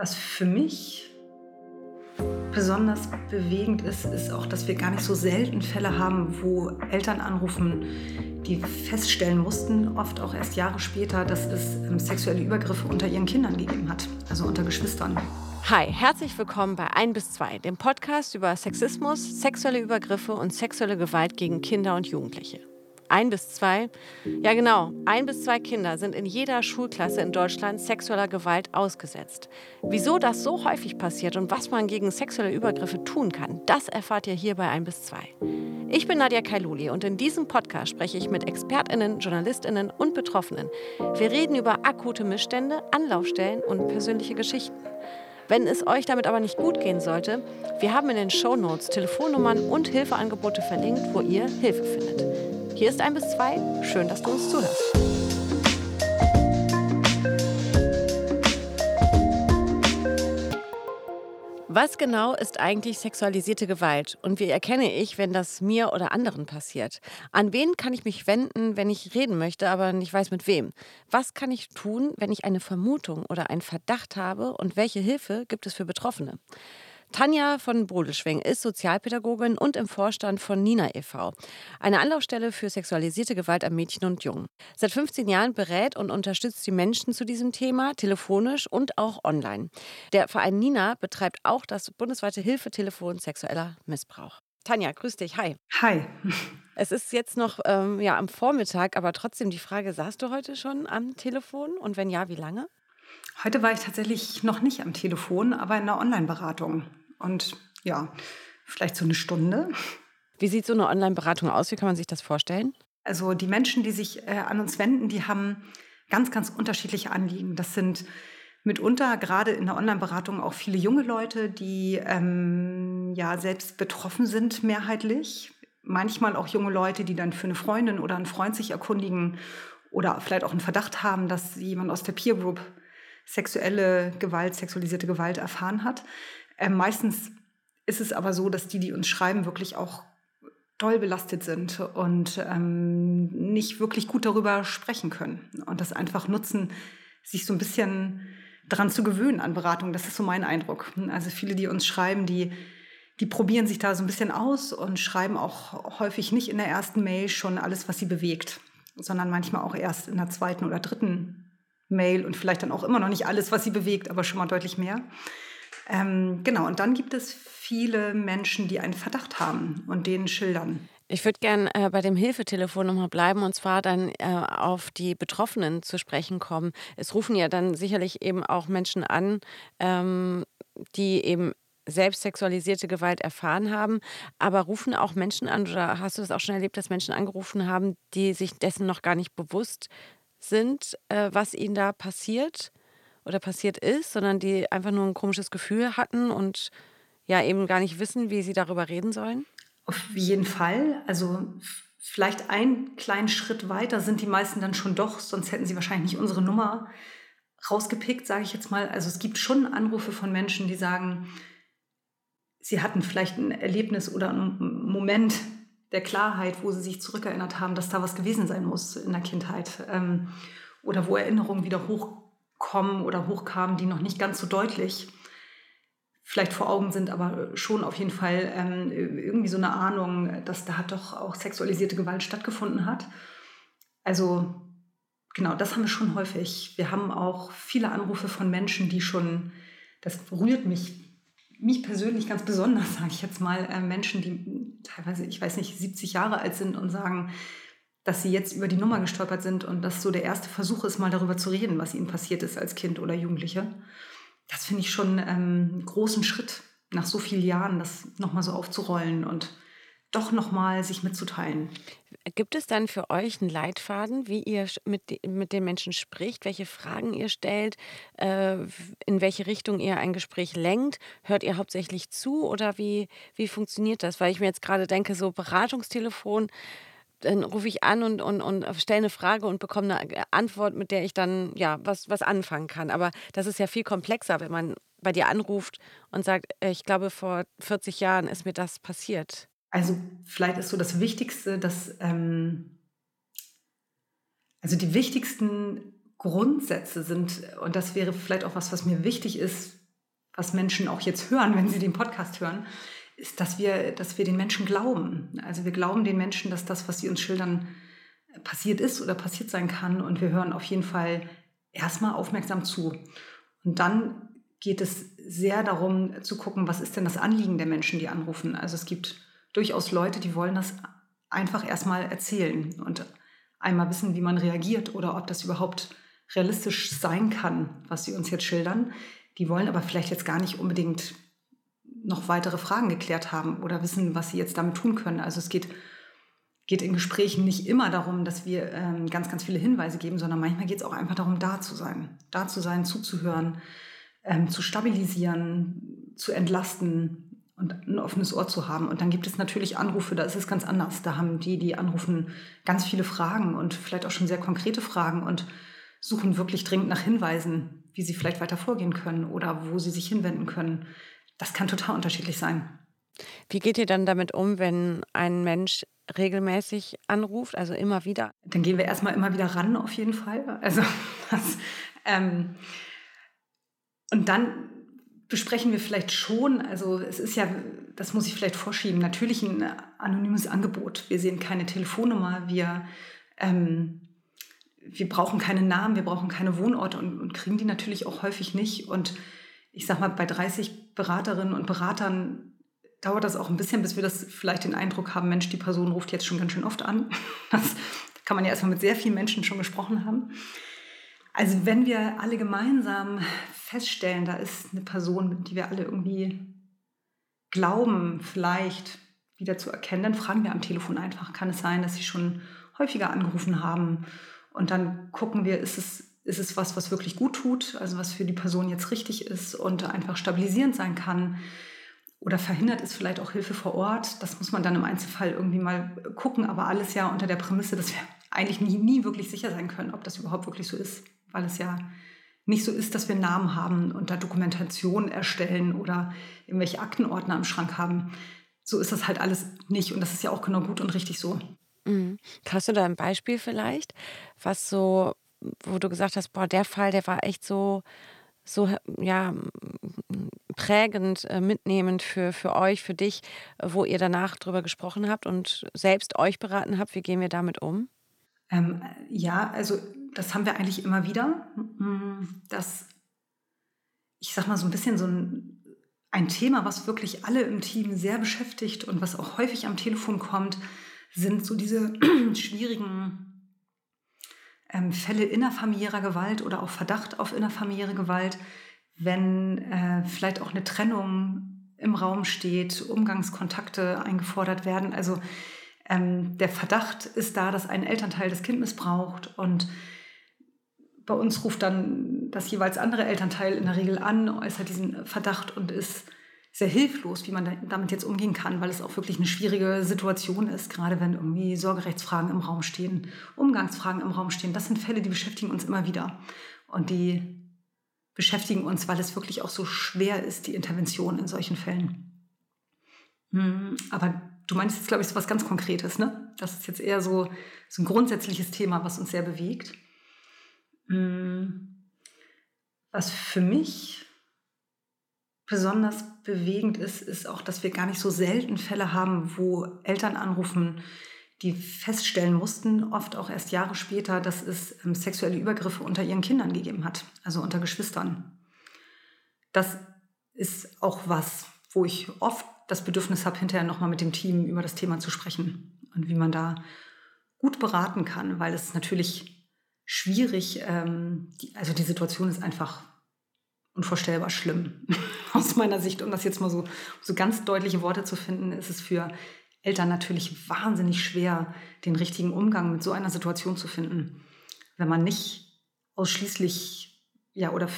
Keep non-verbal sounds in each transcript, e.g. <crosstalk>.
Was für mich besonders bewegend ist, ist auch, dass wir gar nicht so selten Fälle haben, wo Eltern anrufen, die feststellen mussten, oft auch erst Jahre später, dass es ähm, sexuelle Übergriffe unter ihren Kindern gegeben hat, also unter Geschwistern. Hi, herzlich willkommen bei 1 bis 2, dem Podcast über Sexismus, sexuelle Übergriffe und sexuelle Gewalt gegen Kinder und Jugendliche. Ein bis zwei, ja genau, ein bis zwei Kinder sind in jeder Schulklasse in Deutschland sexueller Gewalt ausgesetzt. Wieso das so häufig passiert und was man gegen sexuelle Übergriffe tun kann, das erfahrt ihr hier bei ein bis zwei. Ich bin Nadja Kailuli und in diesem Podcast spreche ich mit ExpertInnen, JournalistInnen und Betroffenen. Wir reden über akute Missstände, Anlaufstellen und persönliche Geschichten. Wenn es euch damit aber nicht gut gehen sollte, wir haben in den Show Notes Telefonnummern und Hilfeangebote verlinkt, wo ihr Hilfe findet. Hier ist ein bis zwei. Schön, dass du uns zuhörst. Was genau ist eigentlich sexualisierte Gewalt und wie erkenne ich, wenn das mir oder anderen passiert? An wen kann ich mich wenden, wenn ich reden möchte, aber nicht weiß mit wem? Was kann ich tun, wenn ich eine Vermutung oder einen Verdacht habe und welche Hilfe gibt es für Betroffene? Tanja von Bodelschwing ist Sozialpädagogin und im Vorstand von Nina e.V., eine Anlaufstelle für sexualisierte Gewalt an Mädchen und Jungen. Seit 15 Jahren berät und unterstützt sie Menschen zu diesem Thema, telefonisch und auch online. Der Verein Nina betreibt auch das bundesweite Hilfetelefon sexueller Missbrauch. Tanja, grüß dich. Hi. Hi. <laughs> Es ist jetzt noch ähm, ja, am Vormittag, aber trotzdem die Frage, saßt du heute schon am Telefon und wenn ja, wie lange? Heute war ich tatsächlich noch nicht am Telefon, aber in einer Online-Beratung. Und ja, vielleicht so eine Stunde. Wie sieht so eine Online-Beratung aus? Wie kann man sich das vorstellen? Also die Menschen, die sich äh, an uns wenden, die haben ganz, ganz unterschiedliche Anliegen. Das sind mitunter gerade in der Online-Beratung auch viele junge Leute, die ähm, ja selbst betroffen sind mehrheitlich. Manchmal auch junge Leute, die dann für eine Freundin oder einen Freund sich erkundigen oder vielleicht auch einen Verdacht haben, dass jemand aus der Peer Group sexuelle Gewalt, sexualisierte Gewalt erfahren hat. Ähm, meistens ist es aber so, dass die, die uns schreiben, wirklich auch doll belastet sind und ähm, nicht wirklich gut darüber sprechen können und das einfach nutzen, sich so ein bisschen daran zu gewöhnen an Beratung. Das ist so mein Eindruck. Also viele, die uns schreiben, die, die probieren sich da so ein bisschen aus und schreiben auch häufig nicht in der ersten Mail schon alles, was sie bewegt, sondern manchmal auch erst in der zweiten oder dritten Mail und vielleicht dann auch immer noch nicht alles, was sie bewegt, aber schon mal deutlich mehr. Ähm, genau, und dann gibt es viele Menschen, die einen Verdacht haben und den schildern. Ich würde gerne äh, bei dem Hilfetelefon nochmal bleiben und zwar dann äh, auf die Betroffenen zu sprechen kommen. Es rufen ja dann sicherlich eben auch Menschen an, ähm, die eben selbst sexualisierte Gewalt erfahren haben, aber rufen auch Menschen an oder hast du das auch schon erlebt, dass Menschen angerufen haben, die sich dessen noch gar nicht bewusst sind, äh, was ihnen da passiert? Oder passiert ist, sondern die einfach nur ein komisches Gefühl hatten und ja eben gar nicht wissen, wie sie darüber reden sollen? Auf jeden Fall. Also vielleicht einen kleinen Schritt weiter sind die meisten dann schon doch, sonst hätten sie wahrscheinlich nicht unsere Nummer rausgepickt, sage ich jetzt mal. Also es gibt schon Anrufe von Menschen, die sagen, sie hatten vielleicht ein Erlebnis oder einen Moment der Klarheit, wo sie sich zurückerinnert haben, dass da was gewesen sein muss in der Kindheit. Ähm, oder wo Erinnerungen wieder hoch kommen oder hochkamen, die noch nicht ganz so deutlich vielleicht vor Augen sind, aber schon auf jeden Fall ähm, irgendwie so eine Ahnung, dass da doch auch sexualisierte Gewalt stattgefunden hat. Also genau, das haben wir schon häufig. Wir haben auch viele Anrufe von Menschen, die schon, das rührt mich, mich persönlich ganz besonders, <laughs> sage ich jetzt mal, äh, Menschen, die teilweise, ich weiß nicht, 70 Jahre alt sind und sagen, dass sie jetzt über die Nummer gestolpert sind und dass so der erste Versuch ist, mal darüber zu reden, was ihnen passiert ist als Kind oder Jugendliche. Das finde ich schon ähm, einen großen Schritt nach so vielen Jahren, das nochmal so aufzurollen und doch nochmal sich mitzuteilen. Gibt es dann für euch einen Leitfaden, wie ihr mit, mit den Menschen spricht, welche Fragen ihr stellt, äh, in welche Richtung ihr ein Gespräch lenkt? Hört ihr hauptsächlich zu oder wie, wie funktioniert das? Weil ich mir jetzt gerade denke, so Beratungstelefon, dann rufe ich an und, und, und stelle eine Frage und bekomme eine Antwort, mit der ich dann ja was, was anfangen kann. Aber das ist ja viel komplexer, wenn man bei dir anruft und sagt, äh, ich glaube, vor 40 Jahren ist mir das passiert. Also vielleicht ist so das Wichtigste, dass ähm, also die wichtigsten Grundsätze sind, und das wäre vielleicht auch was, was mir wichtig ist, was Menschen auch jetzt hören, wenn sie den Podcast hören, ist, dass wir, dass wir den Menschen glauben. Also wir glauben den Menschen, dass das, was sie uns schildern, passiert ist oder passiert sein kann. Und wir hören auf jeden Fall erstmal aufmerksam zu. Und dann geht es sehr darum zu gucken, was ist denn das Anliegen der Menschen, die anrufen. Also es gibt durchaus Leute, die wollen das einfach erstmal erzählen und einmal wissen, wie man reagiert oder ob das überhaupt realistisch sein kann, was sie uns jetzt schildern. Die wollen aber vielleicht jetzt gar nicht unbedingt noch weitere Fragen geklärt haben oder wissen, was sie jetzt damit tun können. Also es geht, geht in Gesprächen nicht immer darum, dass wir ähm, ganz, ganz viele Hinweise geben, sondern manchmal geht es auch einfach darum, da zu sein. Da zu sein, zuzuhören, ähm, zu stabilisieren, zu entlasten, und ein offenes Ohr zu haben. Und dann gibt es natürlich Anrufe, da ist es ganz anders. Da haben die, die anrufen, ganz viele Fragen und vielleicht auch schon sehr konkrete Fragen und suchen wirklich dringend nach Hinweisen, wie sie vielleicht weiter vorgehen können oder wo sie sich hinwenden können. Das kann total unterschiedlich sein. Wie geht ihr dann damit um, wenn ein Mensch regelmäßig anruft, also immer wieder? Dann gehen wir erstmal immer wieder ran, auf jeden Fall. Also <laughs> das, ähm, und dann besprechen wir vielleicht schon, also es ist ja, das muss ich vielleicht vorschieben, natürlich ein anonymes Angebot. Wir sehen keine Telefonnummer, wir, ähm, wir brauchen keine Namen, wir brauchen keine Wohnorte und, und, kriegen die natürlich auch häufig nicht. Und ich sag mal, bei 30 Beraterinnen und Beratern dauert das auch ein bisschen, bis wir das vielleicht den Eindruck haben, Mensch, die Person ruft jetzt schon ganz schön oft an. <laughs> Das kann man ja erstmal mit sehr vielen Menschen schon gesprochen haben. Also wenn wir alle gemeinsam feststellen, da ist eine Person, die wir alle irgendwie glauben, vielleicht wieder zu erkennen, dann fragen wir am Telefon einfach, kann es sein, dass sie schon häufiger angerufen haben? Und dann gucken wir, ist es, ist es was, was wirklich gut tut, also was für die Person jetzt richtig ist und einfach stabilisierend sein kann? Oder verhindert es vielleicht auch Hilfe vor Ort? Das muss man dann im Einzelfall irgendwie mal gucken, aber alles ja unter der Prämisse, dass wir eigentlich nie, nie wirklich sicher sein können, ob das überhaupt wirklich so ist weil es ja nicht so ist, dass wir Namen haben und da Dokumentation erstellen oder irgendwelche Aktenordner im Schrank haben. So ist das halt alles nicht und das ist ja auch genau gut und richtig so. Mhm. Hast du da ein Beispiel vielleicht, was so, wo du gesagt hast, boah, der Fall, der war echt so, so ja, prägend, äh, mitnehmend für, für euch, für dich, wo ihr danach drüber gesprochen habt und selbst euch beraten habt, wie gehen wir damit um? Ähm, ja, also das haben wir eigentlich immer wieder, mm, dass ich sag mal so ein bisschen so ein, ein Thema, was wirklich alle im Team sehr beschäftigt und was auch häufig am Telefon kommt, sind so diese <clears throat> schwierigen ähm, Fälle innerfamiliärer Gewalt oder auch Verdacht auf innerfamiliäre Gewalt, wenn äh, vielleicht auch eine Trennung im Raum steht, Umgangskontakte eingefordert werden. Also ähm, der Verdacht ist da, dass ein Elternteil das Kind missbraucht und bei uns ruft dann das jeweils andere Elternteil in der Regel an, äußert diesen Verdacht und ist sehr hilflos, wie man damit jetzt umgehen kann, weil es auch wirklich eine schwierige Situation ist, gerade wenn irgendwie Sorgerechtsfragen im Raum stehen, Umgangsfragen im Raum stehen. Das sind Fälle, die beschäftigen uns immer wieder. Und die beschäftigen uns, weil es wirklich auch so schwer ist, die Intervention in solchen Fällen. Hm, aber du meinst jetzt, glaube ich, so was ganz Konkretes, ne? Das ist jetzt eher so, so ein grundsätzliches Thema, was uns sehr bewegt. Hm, was für mich besonders bewegend ist, ist auch, dass wir gar nicht so selten Fälle haben, wo Eltern anrufen, die feststellen mussten, oft auch erst Jahre später, dass es ähm, sexuelle Übergriffe unter ihren Kindern gegeben hat, also unter Geschwistern. Das ist auch was, wo ich oft das Bedürfnis habe, hinterher nochmal mit dem Team über das Thema zu sprechen und wie man da gut beraten kann, weil es natürlich schwierig, ähm, die, also die Situation ist einfach unvorstellbar schlimm. <laughs> Aus meiner Sicht, um das jetzt mal so, so ganz deutliche Worte zu finden, ist es für Eltern natürlich wahnsinnig schwer, den richtigen Umgang mit so einer Situation zu finden, wenn man nicht ausschließlich ja oder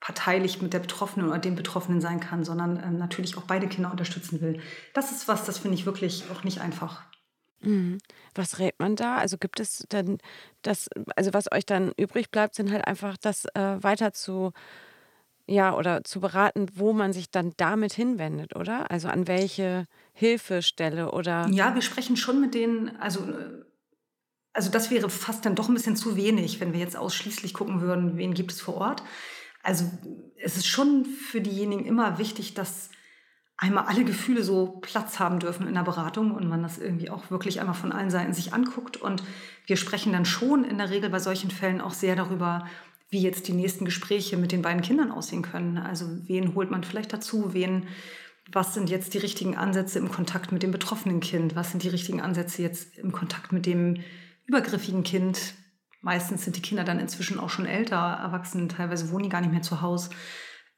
parteilich mit der Betroffenen oder dem Betroffenen sein kann, sondern ähm, natürlich auch beide Kinder unterstützen will. Das ist was, das finde ich wirklich auch nicht einfach. Mhm. Was rät man da? Also gibt es dann das, also was euch dann übrig bleibt, sind halt einfach das äh, weiter zu, ja, oder zu beraten, wo man sich dann damit hinwendet, oder? Also an welche Hilfestelle oder. Ja, wir sprechen schon mit denen, also, also das wäre fast dann doch ein bisschen zu wenig, wenn wir jetzt ausschließlich gucken würden, wen gibt es vor Ort. Also es ist schon für diejenigen immer wichtig, dass einmal alle Gefühle so Platz haben dürfen in der Beratung und man das irgendwie auch wirklich einmal von allen Seiten sich anguckt. Und wir sprechen dann schon in der Regel bei solchen Fällen auch sehr darüber, wie jetzt die nächsten Gespräche mit den beiden Kindern aussehen können. Also wen holt man vielleicht dazu, wen, was sind jetzt die richtigen Ansätze im Kontakt mit dem betroffenen Kind, was sind die richtigen Ansätze jetzt im Kontakt mit dem übergriffigen Kind. Meistens sind die Kinder dann inzwischen auch schon älter, erwachsen, teilweise wohnen die gar nicht mehr zu Hause.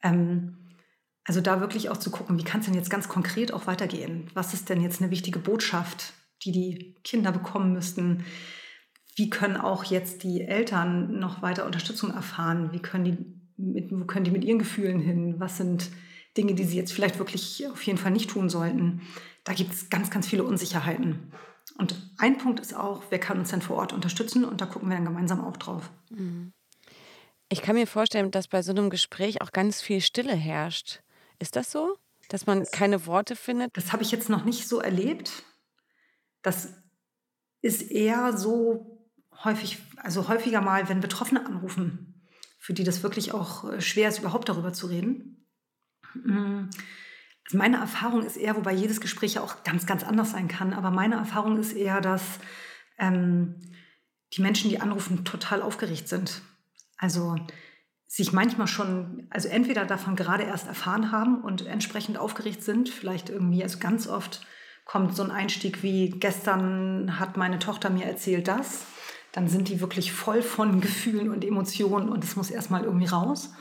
Ähm, also da wirklich auch zu gucken, wie kann es denn jetzt ganz konkret auch weitergehen? Was ist denn jetzt eine wichtige Botschaft, die die Kinder bekommen müssten? Wie können auch jetzt die Eltern noch weiter Unterstützung erfahren? Wie können die mit, wo können die mit ihren Gefühlen hin? Was sind Dinge, die sie jetzt vielleicht wirklich auf jeden Fall nicht tun sollten? Da gibt es ganz, ganz viele Unsicherheiten. Und ein Punkt ist auch, wer kann uns denn vor Ort unterstützen? Und da gucken wir dann gemeinsam auch drauf. Mhm. Ich kann mir vorstellen, dass bei so einem Gespräch auch ganz viel Stille herrscht. Ist das so? Dass man keine Worte findet? Das habe ich jetzt noch nicht so erlebt. Das ist eher so häufig, also häufiger mal, wenn Betroffene anrufen, für die das wirklich auch äh, schwer ist, überhaupt darüber zu reden. Mm, also meine Erfahrung ist eher, wobei jedes Gespräch ja auch ganz, ganz anders sein kann, aber meine Erfahrung ist eher, dass ähm, die Menschen, die anrufen, total aufgeregt sind. Also sich manchmal schon, also entweder davon gerade erst erfahren haben und entsprechend aufgeregt sind, vielleicht irgendwie, also ganz oft kommt so ein Einstieg wie gestern hat meine Tochter mir erzählt das, dann sind die wirklich voll von Gefühlen und Emotionen und es muss erstmal irgendwie raus.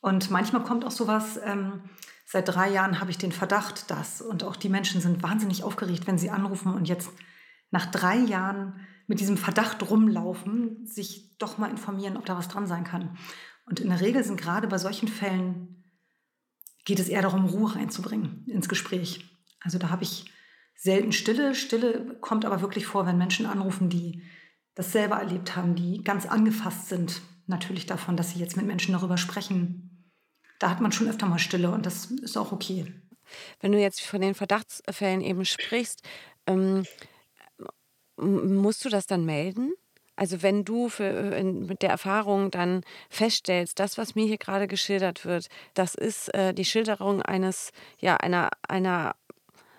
Und manchmal kommt auch sowas, ähm, seit drei Jahren habe ich den Verdacht, dass, und auch die Menschen sind wahnsinnig aufgeregt, wenn sie anrufen und jetzt nach drei Jahren mit diesem Verdacht rumlaufen, sich doch mal informieren, ob da was dran sein kann. Und in der Regel sind gerade bei solchen Fällen, geht es eher darum, Ruhe reinzubringen ins Gespräch. Also da habe ich selten Stille. Stille kommt aber wirklich vor, wenn Menschen anrufen, die das selber erlebt haben, die ganz angefasst sind, natürlich davon, dass sie jetzt mit Menschen darüber sprechen. Da hat man schon öfter mal Stille und das ist auch okay. Wenn du jetzt von den Verdachtsfällen eben sprichst, ähm, musst du das dann melden? Also wenn du für, äh, mit der Erfahrung dann feststellst, das, was mir hier gerade geschildert wird, das ist äh, die Schilderung eines, ja, einer, einer,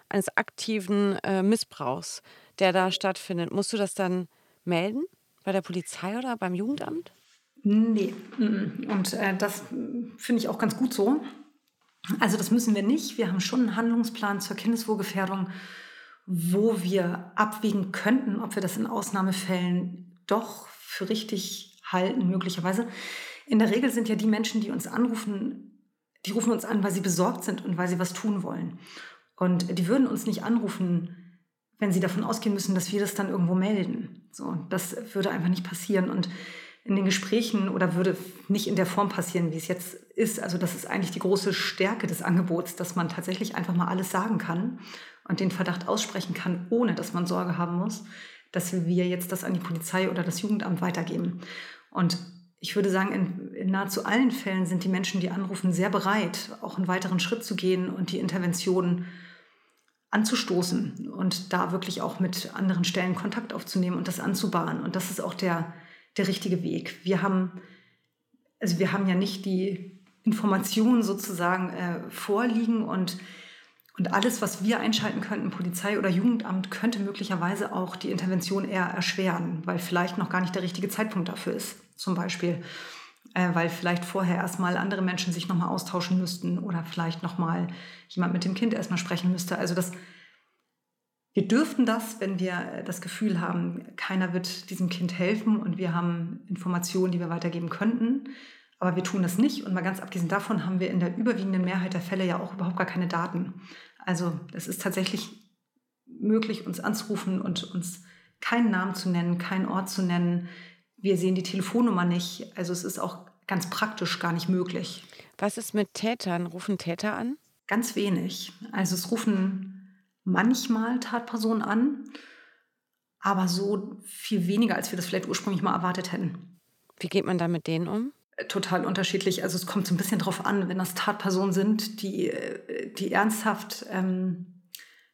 eines aktiven äh, Missbrauchs, der da stattfindet, musst du das dann melden? Bei der Polizei oder beim Jugendamt? Nee. Und äh, das finde ich auch ganz gut so. Also das müssen wir nicht. Wir haben schon einen Handlungsplan zur Kindeswohlgefährdung, wo wir abwägen könnten, ob wir das in Ausnahmefällen doch für richtig halten, möglicherweise. In der Regel sind ja die Menschen, die uns anrufen, die rufen uns an, weil sie besorgt sind und weil sie was tun wollen. Und die würden uns nicht anrufen, wenn sie davon ausgehen müssen, dass wir das dann irgendwo melden. So, das würde einfach nicht passieren. Und in den Gesprächen oder würde nicht in der Form passieren, wie es jetzt ist. Also das ist eigentlich die große Stärke des Angebots, dass man tatsächlich einfach mal alles sagen kann und den Verdacht aussprechen kann, ohne dass man Sorge haben muss, dass wir jetzt das an die Polizei oder das Jugendamt weitergeben. Und ich würde sagen, in, in, nahezu allen Fällen sind die Menschen, die anrufen, sehr bereit, auch einen weiteren Schritt zu gehen und die Intervention anzustoßen und da wirklich auch mit anderen Stellen Kontakt aufzunehmen und das anzubahnen. Und das ist auch der, der richtige Weg. Wir haben, also wir haben ja nicht die Informationen sozusagen äh, vorliegen und und alles, was wir einschalten könnten, Polizei oder Jugendamt, könnte möglicherweise auch die Intervention eher erschweren, weil vielleicht noch gar nicht der richtige Zeitpunkt dafür ist, zum Beispiel. Äh, weil vielleicht vorher erstmal andere Menschen sich nochmal austauschen müssten oder vielleicht nochmal jemand mit dem Kind erstmal sprechen müsste. Also das, wir dürften das, wenn wir das Gefühl haben, keiner wird diesem Kind helfen und wir haben Informationen, die wir weitergeben könnten. Aber wir tun das nicht. Und mal ganz abgesehen davon haben wir in der überwiegenden Mehrheit der Fälle ja auch überhaupt gar keine Daten. Also es ist tatsächlich möglich, uns anzurufen und uns keinen Namen zu nennen, keinen Ort zu nennen. Wir sehen die Telefonnummer nicht. Also es ist auch ganz praktisch gar nicht möglich. Was ist mit Tätern? Rufen Täter an? Ganz wenig. Also es rufen manchmal Tatpersonen an, aber so viel weniger, als wir das vielleicht ursprünglich mal erwartet hätten. Wie geht man da mit denen um? total unterschiedlich. Also es kommt so ein bisschen drauf an, wenn das Tatpersonen sind, die, die ernsthaft ähm,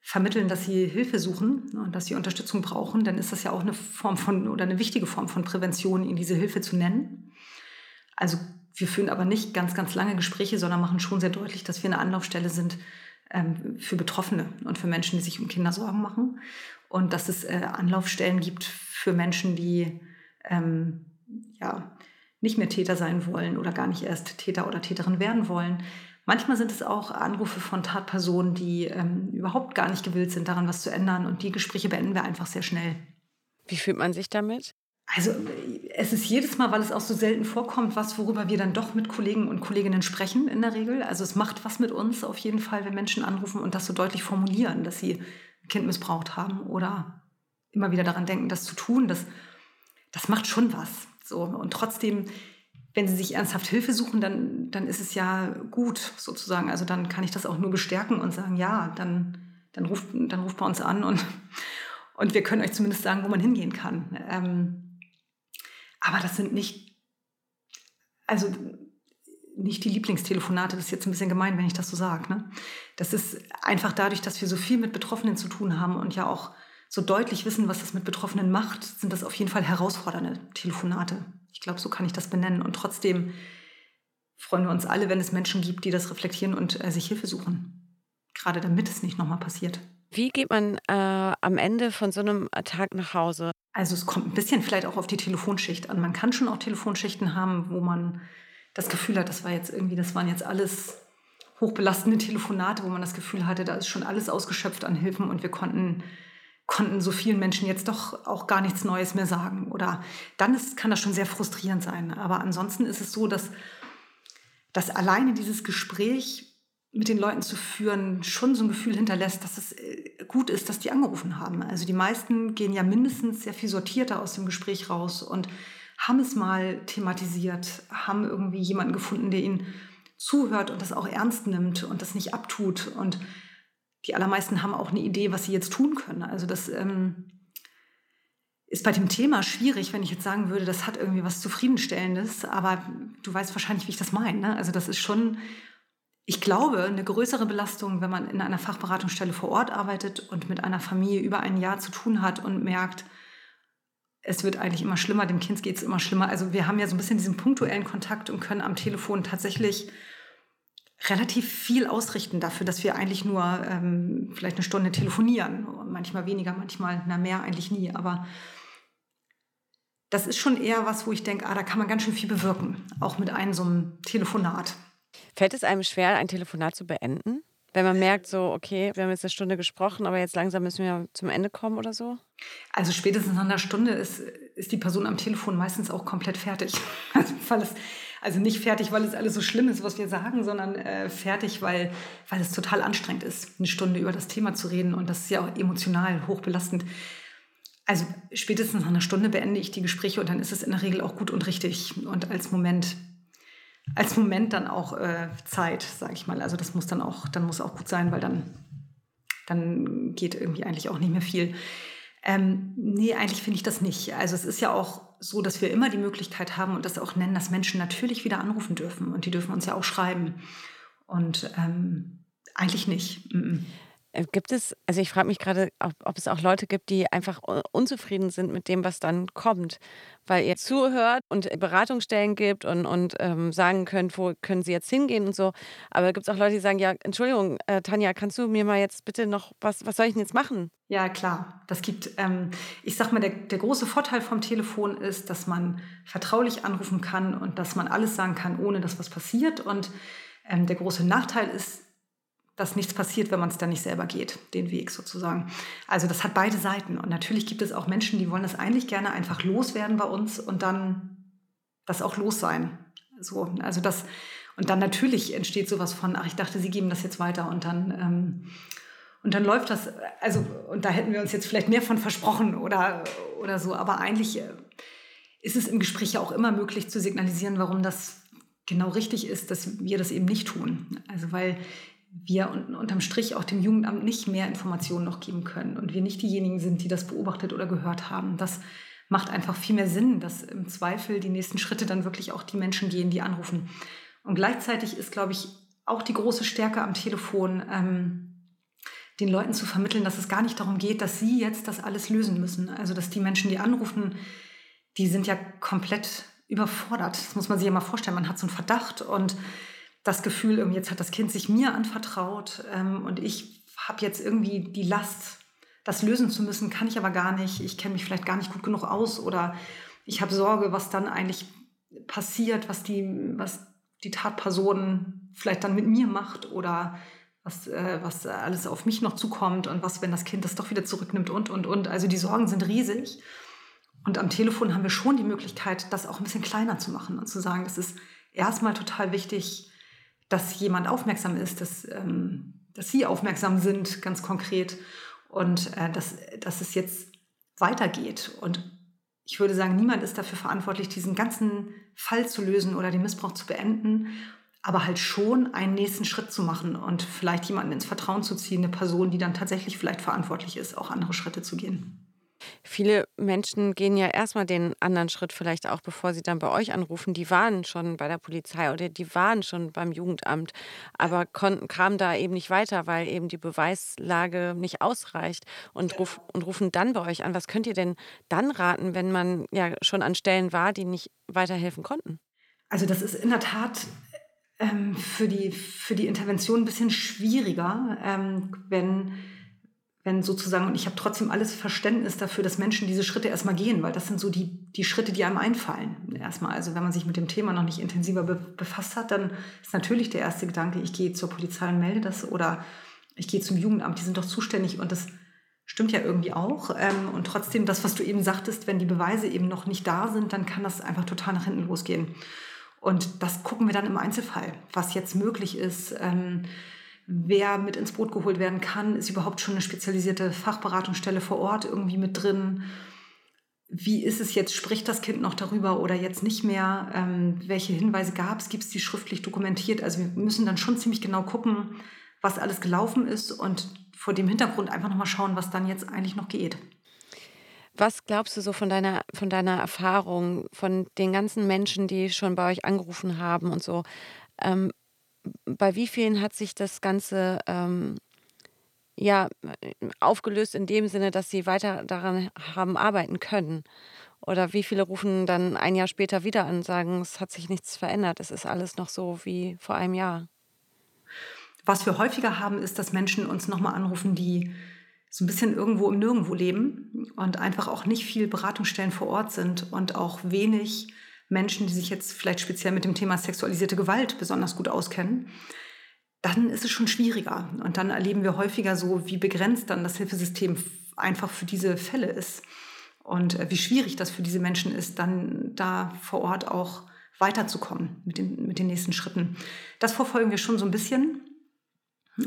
vermitteln, dass sie Hilfe suchen und dass sie Unterstützung brauchen, dann ist das ja auch eine Form von oder eine wichtige Form von Prävention, ihnen diese Hilfe zu nennen. Also wir führen aber nicht ganz, ganz lange Gespräche, sondern machen schon sehr deutlich, dass wir eine Anlaufstelle sind ähm, für Betroffene und für Menschen, die sich um Kinder Sorgen machen. Und dass es äh, Anlaufstellen gibt für Menschen, die ähm, ja, nicht mehr Täter sein wollen oder gar nicht erst Täter oder Täterin werden wollen. Manchmal sind es auch Anrufe von Tatpersonen, die ähm, überhaupt gar nicht gewillt sind, daran was zu ändern. Und die Gespräche beenden wir einfach sehr schnell. Wie fühlt man sich damit? Also es ist jedes Mal, weil es auch so selten vorkommt, was, worüber wir dann doch mit Kollegen und Kolleginnen sprechen in der Regel. Also es macht was mit uns auf jeden Fall, wenn Menschen anrufen und das so deutlich formulieren, dass sie ein Kind missbraucht haben oder immer wieder daran denken, das zu tun. Das, das macht schon was. So. Und trotzdem, wenn sie sich ernsthaft Hilfe suchen, dann, dann ist es ja gut sozusagen. Also dann kann ich das auch nur bestärken und sagen, ja, dann, dann, ruft, dann ruft bei uns an und, und wir können euch zumindest sagen, wo man hingehen kann. Ähm, aber das sind nicht, also nicht die Lieblingstelefonate, das ist jetzt ein bisschen gemein, wenn ich das so sage. Ne? Das ist einfach dadurch, dass wir so viel mit Betroffenen zu tun haben und ja auch so deutlich wissen, was das mit Betroffenen macht, sind das auf jeden Fall herausfordernde Telefonate. Ich glaube, so kann ich das benennen. Und trotzdem freuen wir uns alle, wenn es Menschen gibt, die das reflektieren und äh, sich Hilfe suchen. Gerade damit es nicht nochmal passiert. Wie geht man äh, am Ende von so einem Tag nach Hause? Also es kommt ein bisschen vielleicht auch auf die Telefonschicht an. Man kann schon auch Telefonschichten haben, wo man das Gefühl hat, das war jetzt irgendwie, das waren jetzt alles hochbelastende Telefonate, wo man das Gefühl hatte, da ist schon alles ausgeschöpft an Hilfen und wir konnten konnten so vielen Menschen jetzt doch auch gar nichts Neues mehr sagen. Oder dann ist, kann das schon sehr frustrierend sein. Aber ansonsten ist es so, dass, dass alleine dieses Gespräch mit den Leuten zu führen, schon so ein Gefühl hinterlässt, dass es äh, gut ist, dass die angerufen haben. Also die meisten gehen ja mindestens sehr viel sortierter aus dem Gespräch raus und haben es mal thematisiert, haben irgendwie jemanden gefunden, der ihnen zuhört und das auch ernst nimmt und das nicht abtut. Und die allermeisten haben auch eine Idee, was sie jetzt tun können. Also das ähm, ist bei dem Thema schwierig, wenn ich jetzt sagen würde, das hat irgendwie was Zufriedenstellendes, aber du weißt wahrscheinlich, wie ich das meine. Ne? Also das ist schon ich glaube, eine größere Belastung, wenn man in einer Fachberatungsstelle vor Ort arbeitet und mit einer Familie über ein Jahr zu tun hat und merkt, es wird eigentlich immer schlimmer, dem Kind geht es immer schlimmer. Also wir haben ja so ein bisschen diesen punktuellen Kontakt und können am Telefon tatsächlich relativ viel ausrichten dafür, dass wir eigentlich nur ähm, vielleicht eine Stunde telefonieren. Manchmal weniger, manchmal na mehr, eigentlich nie. Aber das ist schon eher was, wo ich denke, ah, da kann man ganz schön viel bewirken, auch mit einem so einem Telefonat. Fällt es einem schwer, ein Telefonat zu beenden? Wenn man merkt, so, okay, wir haben jetzt eine Stunde gesprochen, aber jetzt langsam müssen wir zum Ende kommen oder so? Also spätestens nach einer Stunde ist, ist die Person am Telefon meistens auch komplett fertig. <laughs> Also, weil es, also nicht fertig, weil es alles so schlimm ist, was wir sagen, sondern äh, fertig, weil, weil es total anstrengend ist, eine Stunde über das Thema zu reden. Und das ist ja auch emotional hochbelastend. Also spätestens nach einer Stunde beende ich die Gespräche und dann ist es in der Regel auch gut und richtig. Und als Moment als Moment dann auch äh, Zeit, sage ich mal. Also das muss dann auch, dann muss auch gut sein, weil dann, dann geht irgendwie eigentlich auch nicht mehr viel. Ähm, nee, eigentlich finde ich das nicht. Also es ist ja auch so, dass wir immer die Möglichkeit haben und das auch nennen, dass Menschen natürlich wieder anrufen dürfen und die dürfen uns ja auch schreiben. Und ähm, eigentlich nicht. Mm -mm. Äh, gibt es, also ich frage mich gerade, ob, ob, es auch Leute gibt, die einfach unzufrieden sind mit dem, was dann kommt, weil ihr zuhört und Beratungsstellen gibt und, und ähm, sagen könnt, wo können sie jetzt hingehen und so. Aber gibt es auch Leute, die sagen, ja, Entschuldigung, äh, Tanja, kannst du mir mal jetzt bitte noch, was, was soll ich denn jetzt machen? Ja, klar. Das gibt, ähm, ich sag mal, der, der große Vorteil vom Telefon ist, dass man vertraulich anrufen kann und dass man alles sagen kann, ohne dass was passiert. Und ähm, der große Nachteil ist, dass nichts passiert, wenn man es dann nicht selber geht, den Weg sozusagen. Also das hat beide Seiten. Und natürlich gibt es auch Menschen, die wollen das eigentlich gerne einfach loswerden bei uns und dann das auch los sein. So, also das, und dann natürlich entsteht sowas von, ach, ich dachte, Sie geben das jetzt weiter und dann, ähm, und dann läuft das, also, und da hätten wir uns jetzt vielleicht mehr von versprochen oder, oder so, aber eigentlich äh, ist es im Gespräch ja auch immer möglich zu signalisieren, warum das genau richtig ist, dass wir das eben nicht tun. Also weil wir unterm Strich auch dem Jugendamt nicht mehr Informationen noch geben können und wir nicht diejenigen sind, die das beobachtet oder gehört haben. Das macht einfach viel mehr Sinn, dass im Zweifel die nächsten Schritte dann wirklich auch die Menschen gehen, die anrufen. Und gleichzeitig ist, glaube ich, auch die große Stärke am Telefon, ähm, den Leuten zu vermitteln, dass es gar nicht darum geht, dass sie jetzt das alles lösen müssen. Also dass die Menschen, die anrufen, die sind ja komplett überfordert. Das muss man sich ja mal vorstellen. Man hat so einen Verdacht und das Gefühl, jetzt hat das Kind sich mir anvertraut ähm, und ich habe jetzt irgendwie die Last, das lösen zu müssen, kann ich aber gar nicht. Ich kenne mich vielleicht gar nicht gut genug aus oder ich habe Sorge, was dann eigentlich passiert, was die, was die Tatperson vielleicht dann mit mir macht oder was, äh, was alles auf mich noch zukommt und was, wenn das Kind das doch wieder zurücknimmt und, und, und. Also die Sorgen sind riesig. Und am Telefon haben wir schon die Möglichkeit, das auch ein bisschen kleiner zu machen und zu sagen, das ist erstmal total wichtig, dass jemand aufmerksam ist, dass, ähm, dass Sie aufmerksam sind, ganz konkret, und äh, dass, dass es jetzt weitergeht. Und ich würde sagen, niemand ist dafür verantwortlich, diesen ganzen Fall zu lösen oder den Missbrauch zu beenden, aber halt schon einen nächsten Schritt zu machen und vielleicht jemanden ins Vertrauen zu ziehen, eine Person, die dann tatsächlich vielleicht verantwortlich ist, auch andere Schritte zu gehen. Viele Menschen gehen ja erstmal den anderen Schritt vielleicht auch, bevor sie dann bei euch anrufen. Die waren schon bei der Polizei oder die waren schon beim Jugendamt, aber konnten, kamen da eben nicht weiter, weil eben die Beweislage nicht ausreicht und, ruf, und rufen dann bei euch an. Was könnt ihr denn dann raten, wenn man ja schon an Stellen war, die nicht weiterhelfen konnten? Also das ist in der Tat ähm, für, die, für die Intervention ein bisschen schwieriger, ähm, wenn wenn sozusagen, und ich habe trotzdem alles Verständnis dafür, dass Menschen diese Schritte erstmal gehen, weil das sind so die, die Schritte, die einem einfallen. Erstmal, also wenn man sich mit dem Thema noch nicht intensiver be befasst hat, dann ist natürlich der erste Gedanke, ich gehe zur Polizei und melde das oder ich gehe zum Jugendamt, die sind doch zuständig und das stimmt ja irgendwie auch. Ähm, und trotzdem, das, was du eben sagtest, wenn die Beweise eben noch nicht da sind, dann kann das einfach total nach hinten losgehen. Und das gucken wir dann im Einzelfall, was jetzt möglich ist. Ähm, wer mit ins Boot geholt werden kann. Ist überhaupt schon eine spezialisierte Fachberatungsstelle vor Ort irgendwie mit drin? Wie ist es jetzt? Spricht das Kind noch darüber oder jetzt nicht mehr? Ähm, welche Hinweise gab es? Gibt es die schriftlich dokumentiert? Also wir müssen dann schon ziemlich genau gucken, was alles gelaufen ist und vor dem Hintergrund einfach nochmal schauen, was dann jetzt eigentlich noch geht. Was glaubst du so von deiner, von deiner Erfahrung, von den ganzen Menschen, die schon bei euch angerufen haben und so? Ähm, bei wie vielen hat sich das Ganze ähm, ja aufgelöst in dem Sinne, dass sie weiter daran haben arbeiten können? Oder wie viele rufen dann ein Jahr später wieder an und sagen, es hat sich nichts verändert, es ist alles noch so wie vor einem Jahr? Was wir häufiger haben, ist, dass Menschen uns nochmal anrufen, die so ein bisschen irgendwo im Nirgendwo leben und einfach auch nicht viel Beratungsstellen vor Ort sind und auch wenig Menschen, die sich jetzt vielleicht speziell mit dem Thema sexualisierte Gewalt besonders gut auskennen, dann ist es schon schwieriger. Und dann erleben wir häufiger so, wie begrenzt dann das Hilfesystem einfach für diese Fälle ist. Und äh, wie schwierig das für diese Menschen ist, dann da vor Ort auch weiterzukommen mit den, mit den nächsten Schritten. Das verfolgen wir schon so ein bisschen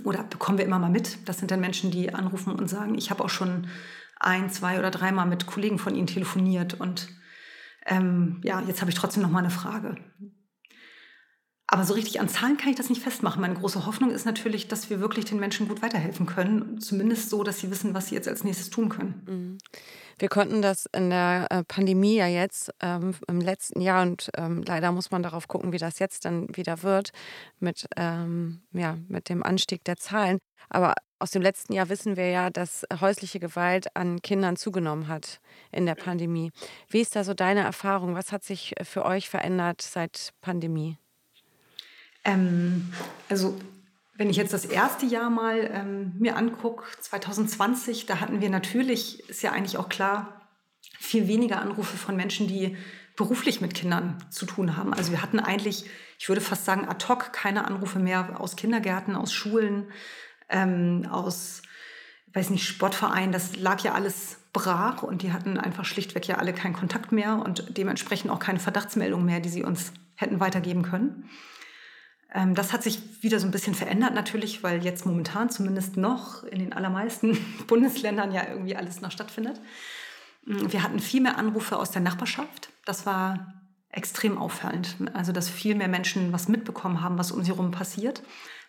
oder bekommen wir immer mal mit. Das sind dann Menschen, die anrufen und sagen, ich habe auch schon ein, zwei oder dreimal mit Kollegen von ihnen telefoniert und ähm, ja, jetzt habe ich trotzdem noch mal eine Frage. Aber so richtig an Zahlen kann ich das nicht festmachen. Meine große Hoffnung ist natürlich, dass wir wirklich den Menschen gut weiterhelfen können. Zumindest so, dass sie wissen, was sie jetzt als nächstes tun können. Mhm. Wir konnten das in der äh, Pandemie ja jetzt ähm, im letzten Jahr und ähm, leider muss man darauf gucken, wie das jetzt dann wieder wird mit, ähm, ja, mit dem Anstieg der Zahlen. Aber aus dem letzten Jahr wissen wir ja, dass häusliche Gewalt an Kindern zugenommen hat in der Pandemie. Wie ist da so deine Erfahrung? Was hat sich für euch verändert seit Pandemie? Ähm, also wenn ich jetzt das erste Jahr mal ähm, mir angucke, 2020, da hatten wir natürlich, ist ja eigentlich auch klar, viel weniger Anrufe von Menschen, die beruflich mit Kindern zu tun haben. Also wir hatten eigentlich, ich würde fast sagen, ad hoc keine Anrufe mehr aus Kindergärten, aus Schulen, ähm, aus, weiß nicht, Sportvereinen. Das lag ja alles brach und die hatten einfach schlichtweg ja alle keinen Kontakt mehr und dementsprechend auch keine Verdachtsmeldung mehr, die sie uns hätten weitergeben können. Ähm, das hat sich wieder so ein bisschen verändert natürlich, weil jetzt momentan zumindest noch in den allermeisten <laughs> Bundesländern ja irgendwie alles noch stattfindet. Mm, wir hatten viel mehr Anrufe aus der Nachbarschaft. Das war extrem auffallend. Also, dass viel mehr Menschen was mitbekommen haben, was um sie herum passiert,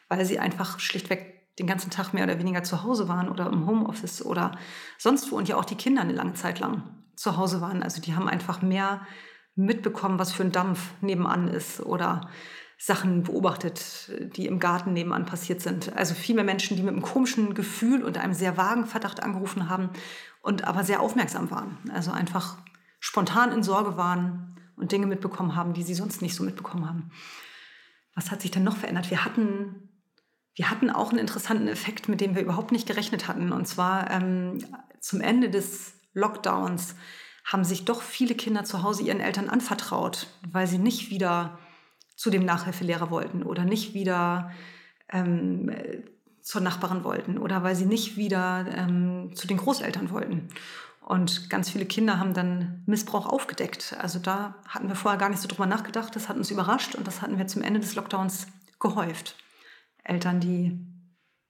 weil sie einfach schlichtweg den ganzen Tag mehr oder weniger zu Hause waren oder im Homeoffice oder sonst wo und ja auch die Kinder eine lange Zeit lang zu Hause waren. Also die haben einfach mehr mitbekommen, was für ein Dampf nebenan ist oder Sachen beobachtet, die im Garten nebenan passiert sind. Also viel mehr Menschen, die mit einem komischen Gefühl und einem sehr vagen Verdacht angerufen haben und aber sehr aufmerksam waren. Also einfach spontan in Sorge waren und Dinge mitbekommen haben, die sie sonst nicht so mitbekommen haben. Was hat sich denn noch verändert? Wir hatten, wir hatten auch einen interessanten Effekt, mit dem wir überhaupt nicht gerechnet hatten. Und zwar ähm, zum Ende des Lockdowns haben sich doch viele Kinder zu Hause ihren Eltern anvertraut, weil sie nicht wieder zu dem Nachhilfelehrer wollten oder nicht wieder ähm, zur Nachbarin wollten oder weil sie nicht wieder ähm, zu den Großeltern wollten. Und ganz viele Kinder haben dann Missbrauch aufgedeckt. Also da hatten wir vorher gar nicht so drüber nachgedacht. Das hat uns überrascht und das hatten wir zum Ende des Lockdowns gehäuft. Eltern, die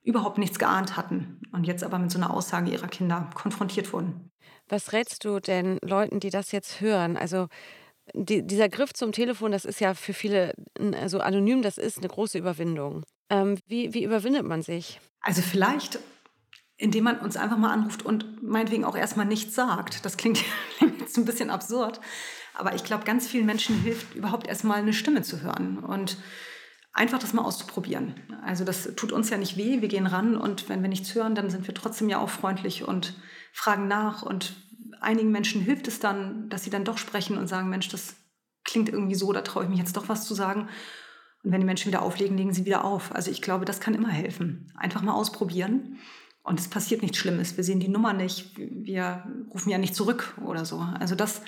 überhaupt nichts geahnt hatten und jetzt aber mit so einer Aussage ihrer Kinder konfrontiert wurden. Was rätst du denn Leuten, die das jetzt hören? Also die, dieser Griff zum Telefon, das ist ja für viele, also anonym, das ist eine große Überwindung. Ähm, wie, wie überwindet man sich? Also vielleicht, indem man uns einfach mal anruft und meinetwegen auch erstmal nichts sagt. Das <laughs> klingt jetzt ein bisschen absurd, aber ich glaube, ganz vielen Menschen hilft überhaupt erstmal eine Stimme zu hören und einfach das mal auszuprobieren. Also das tut uns ja nicht weh, wir gehen ran und wenn wir nichts hören, dann sind wir trotzdem ja auch freundlich und fragen nach und einigen Menschen hilft es dann, dass sie dann doch sprechen und sagen, Mensch, das klingt irgendwie so, da traue ich mich jetzt doch was zu sagen. Und wenn die Menschen wieder auflegen, legen sie wieder auf. Also ich glaube, das kann immer helfen. Einfach mal ausprobieren. Und es passiert nichts Schlimmes. Wir sehen die Nummer nicht. Wir rufen ja nicht zurück oder so. Also das,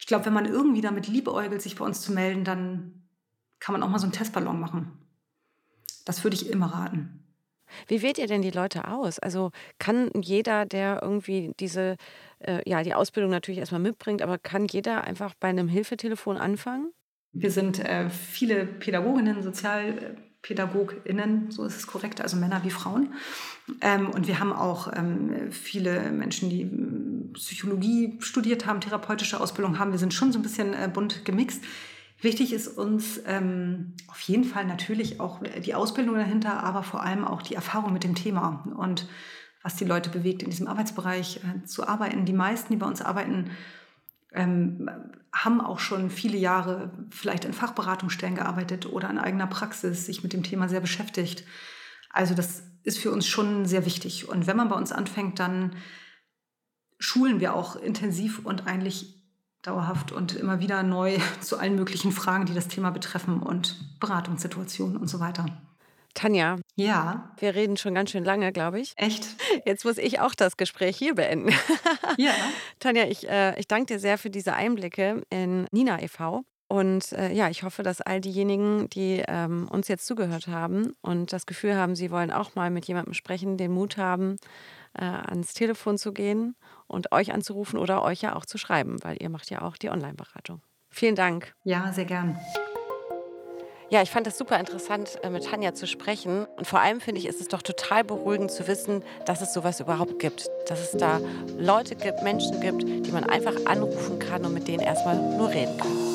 ich glaube, wenn man irgendwie damit liebäugelt, sich bei uns zu melden, dann kann man auch mal so einen Testballon machen. Das würde ich immer raten. Wie wählt ihr denn die Leute aus? Also kann jeder, der irgendwie diese, äh, ja, die Ausbildung natürlich erstmal mitbringt, aber kann jeder einfach bei einem Hilfetelefon anfangen? Wir sind äh, viele Pädagoginnen, SozialpädagogInnen, so ist es korrekt, also Männer wie Frauen. Ähm, und wir haben auch ähm, viele Menschen, die hm, Psychologie studiert haben, therapeutische Ausbildung haben. Wir sind schon so ein bisschen äh, bunt gemixt. Wichtig ist uns ähm, auf jeden Fall natürlich auch die Ausbildung dahinter, aber vor allem auch die Erfahrung mit dem Thema und was die Leute bewegt, in diesem Arbeitsbereich äh, zu arbeiten. Die meisten, die bei uns arbeiten, ähm, haben auch schon viele Jahre vielleicht in Fachberatungsstellen gearbeitet oder in eigener Praxis sich mit dem Thema sehr beschäftigt. Also das ist für uns schon sehr wichtig. Und wenn man bei uns anfängt, dann schulen wir auch intensiv und eigentlich dauerhaft und immer wieder neu <laughs> zu allen möglichen Fragen, die das Thema betreffen und Beratungssituationen und so weiter. Tanja. Ja. Wir reden schon ganz schön lange, glaube ich. Echt? Jetzt muss ich auch das Gespräch hier beenden. Ja. <laughs> Tanja, ich, äh, ich danke dir sehr für diese Einblicke in Nina e.V. Und äh, ja, ich hoffe, dass all diejenigen, die ähm, uns jetzt zugehört haben und das Gefühl haben, sie wollen auch mal mit jemandem sprechen, den Mut haben, äh, ans Telefon zu gehen und euch anzurufen oder euch ja auch zu schreiben, weil ihr macht ja auch die Online-Beratung. Vielen Dank. Ja, sehr gern. Ja, ich fand es super interessant, äh, mit Tanja zu sprechen. Und vor allem finde ich, ist es doch total beruhigend zu wissen, dass es sowas überhaupt gibt. Dass es da Leute gibt, Menschen gibt, die man einfach anrufen kann und mit denen erstmal nur reden kann.